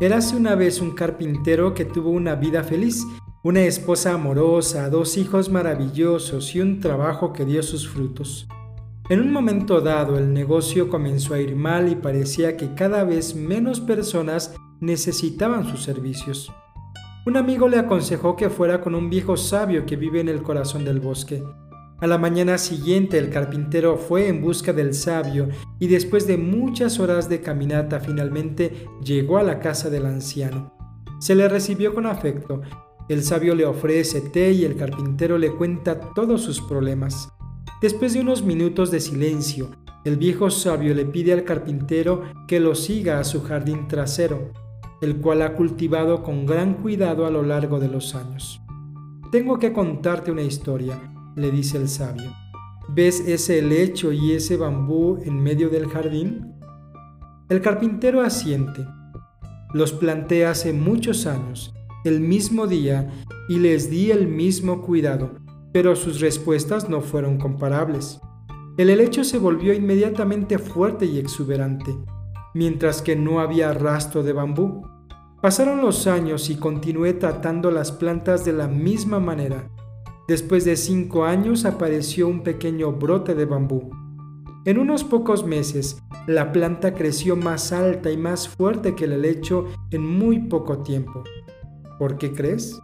Érase una vez un carpintero que tuvo una vida feliz, una esposa amorosa, dos hijos maravillosos y un trabajo que dio sus frutos. En un momento dado el negocio comenzó a ir mal y parecía que cada vez menos personas necesitaban sus servicios. Un amigo le aconsejó que fuera con un viejo sabio que vive en el corazón del bosque. A la mañana siguiente el carpintero fue en busca del sabio y después de muchas horas de caminata finalmente llegó a la casa del anciano. Se le recibió con afecto. El sabio le ofrece té y el carpintero le cuenta todos sus problemas. Después de unos minutos de silencio, el viejo sabio le pide al carpintero que lo siga a su jardín trasero, el cual ha cultivado con gran cuidado a lo largo de los años. Tengo que contarte una historia le dice el sabio. ¿Ves ese helecho y ese bambú en medio del jardín? El carpintero asiente. Los planté hace muchos años, el mismo día, y les di el mismo cuidado, pero sus respuestas no fueron comparables. El helecho se volvió inmediatamente fuerte y exuberante, mientras que no había rastro de bambú. Pasaron los años y continué tratando las plantas de la misma manera, Después de cinco años apareció un pequeño brote de bambú. En unos pocos meses, la planta creció más alta y más fuerte que el helecho en muy poco tiempo. ¿Por qué crees?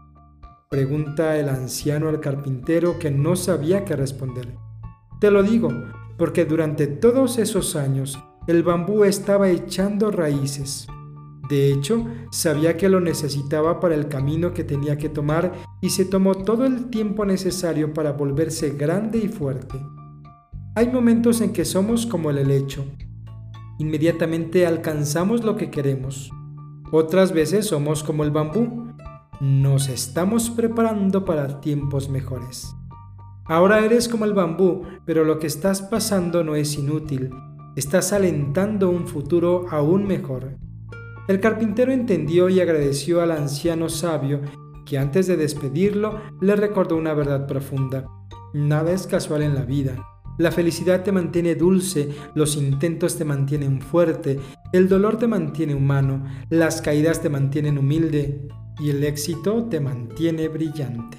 Pregunta el anciano al carpintero que no sabía qué responder. Te lo digo, porque durante todos esos años el bambú estaba echando raíces. De hecho, sabía que lo necesitaba para el camino que tenía que tomar y se tomó todo el tiempo necesario para volverse grande y fuerte. Hay momentos en que somos como el helecho. Inmediatamente alcanzamos lo que queremos. Otras veces somos como el bambú. Nos estamos preparando para tiempos mejores. Ahora eres como el bambú, pero lo que estás pasando no es inútil. Estás alentando un futuro aún mejor. El carpintero entendió y agradeció al anciano sabio que antes de despedirlo le recordó una verdad profunda. Nada es casual en la vida. La felicidad te mantiene dulce, los intentos te mantienen fuerte, el dolor te mantiene humano, las caídas te mantienen humilde y el éxito te mantiene brillante.